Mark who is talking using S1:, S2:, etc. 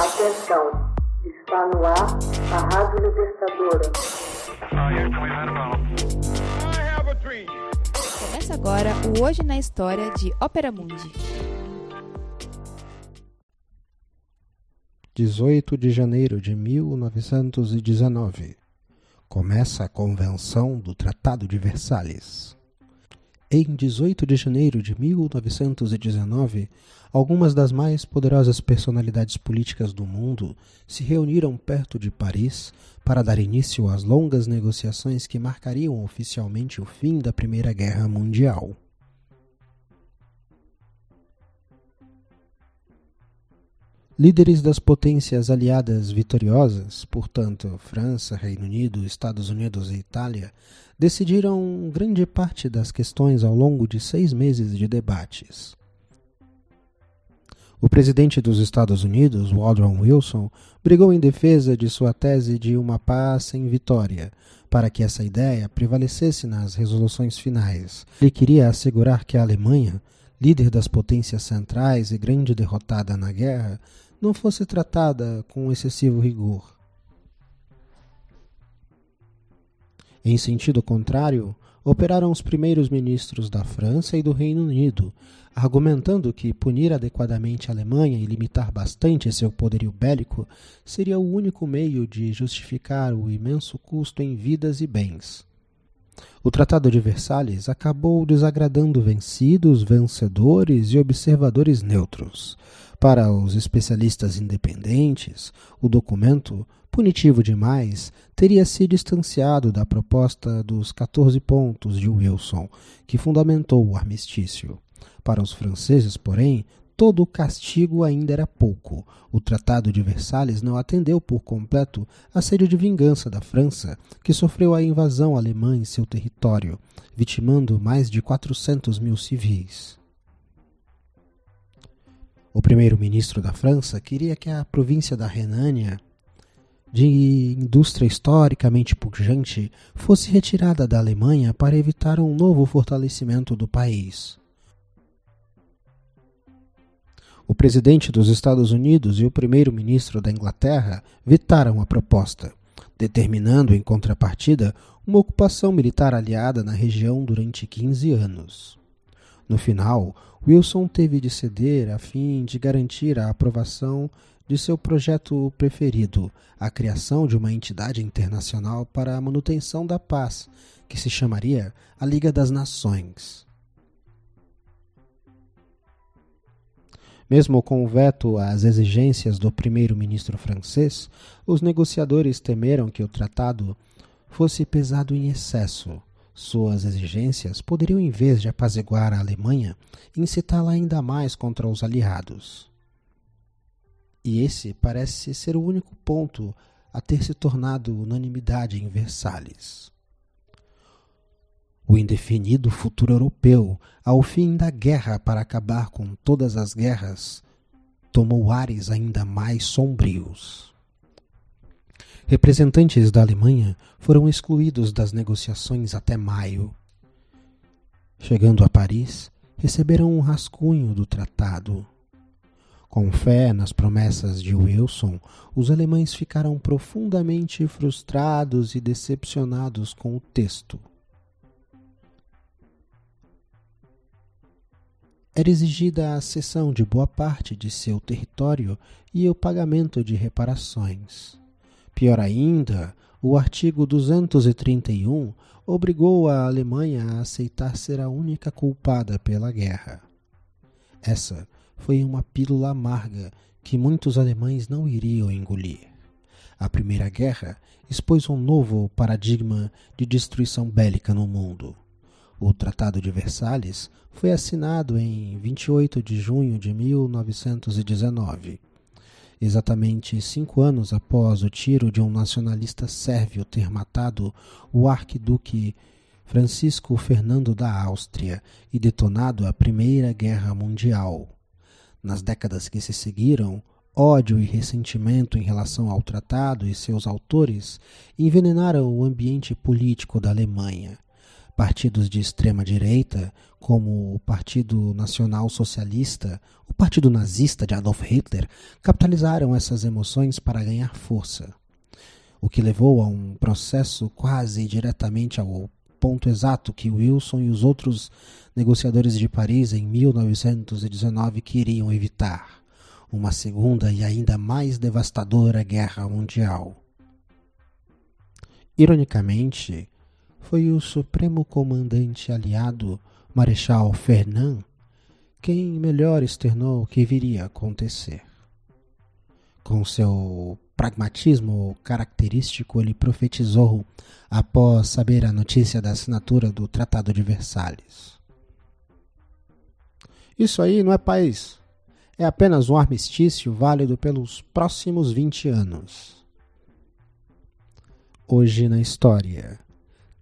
S1: Atenção, está no ar a Rádio Libertadora.
S2: Começa agora o Hoje na História de Ópera Mundi.
S3: 18 de janeiro de 1919. Começa a Convenção do Tratado de Versalhes. Em 18 de janeiro de 1919, algumas das mais poderosas personalidades políticas do mundo se reuniram perto de Paris para dar início às longas negociações que marcariam oficialmente o fim da Primeira Guerra Mundial. Líderes das potências aliadas vitoriosas, portanto, França, Reino Unido, Estados Unidos e Itália, decidiram grande parte das questões ao longo de seis meses de debates. O presidente dos Estados Unidos, Woodrow Wilson, brigou em defesa de sua tese de uma paz sem vitória, para que essa ideia prevalecesse nas resoluções finais. Ele queria assegurar que a Alemanha, líder das potências centrais e grande derrotada na guerra, não fosse tratada com excessivo rigor. Em sentido contrário, operaram os primeiros ministros da França e do Reino Unido, argumentando que punir adequadamente a Alemanha e limitar bastante seu poderio bélico seria o único meio de justificar o imenso custo em vidas e bens. O Tratado de Versalhes acabou desagradando vencidos, vencedores e observadores neutros. Para os especialistas independentes, o documento, punitivo demais, teria se distanciado da proposta dos 14 pontos de Wilson, que fundamentou o armistício. Para os franceses, porém, todo o castigo ainda era pouco. O Tratado de Versalhes não atendeu por completo a sede de vingança da França, que sofreu a invasão alemã em seu território, vitimando mais de 400 mil civis. O primeiro-ministro da França queria que a província da Renânia, de indústria historicamente pujante, fosse retirada da Alemanha para evitar um novo fortalecimento do país. O presidente dos Estados Unidos e o primeiro-ministro da Inglaterra vetaram a proposta, determinando, em contrapartida, uma ocupação militar aliada na região durante 15 anos. No final, Wilson teve de ceder a fim de garantir a aprovação de seu projeto preferido, a criação de uma entidade internacional para a manutenção da paz, que se chamaria a Liga das Nações. Mesmo com o veto às exigências do primeiro-ministro francês, os negociadores temeram que o tratado fosse pesado em excesso suas exigências poderiam, em vez de apaziguar a Alemanha, incitá-la ainda mais contra os aliados. E esse parece ser o único ponto a ter se tornado unanimidade em Versalhes. O indefinido futuro europeu, ao fim da guerra para acabar com todas as guerras, tomou ares ainda mais sombrios. Representantes da Alemanha foram excluídos das negociações até maio. Chegando a Paris, receberam um rascunho do tratado. Com fé nas promessas de Wilson, os alemães ficaram profundamente frustrados e decepcionados com o texto. Era exigida a cessão de boa parte de seu território e o pagamento de reparações. Pior ainda, o artigo 231 obrigou a Alemanha a aceitar ser a única culpada pela guerra. Essa foi uma pílula amarga que muitos alemães não iriam engolir. A Primeira Guerra expôs um novo paradigma de destruição bélica no mundo. O Tratado de Versalhes foi assinado em 28 de junho de 1919 exatamente cinco anos após o tiro de um nacionalista sérvio ter matado o arquiduque Francisco Fernando da Áustria e detonado a Primeira Guerra Mundial. Nas décadas que se seguiram, ódio e ressentimento em relação ao tratado e seus autores envenenaram o ambiente político da Alemanha. Partidos de extrema direita, como o Partido Nacional Socialista, o Partido Nazista de Adolf Hitler, capitalizaram essas emoções para ganhar força, o que levou a um processo quase diretamente ao ponto exato que Wilson e os outros negociadores de Paris em 1919 queriam evitar uma segunda e ainda mais devastadora guerra mundial. Ironicamente, foi o supremo comandante aliado, Marechal Fernand, quem melhor externou o que viria a acontecer. Com seu pragmatismo característico, ele profetizou após saber a notícia da assinatura do Tratado de Versalhes. Isso aí não é país. É apenas um armistício válido pelos próximos 20 anos. Hoje na história.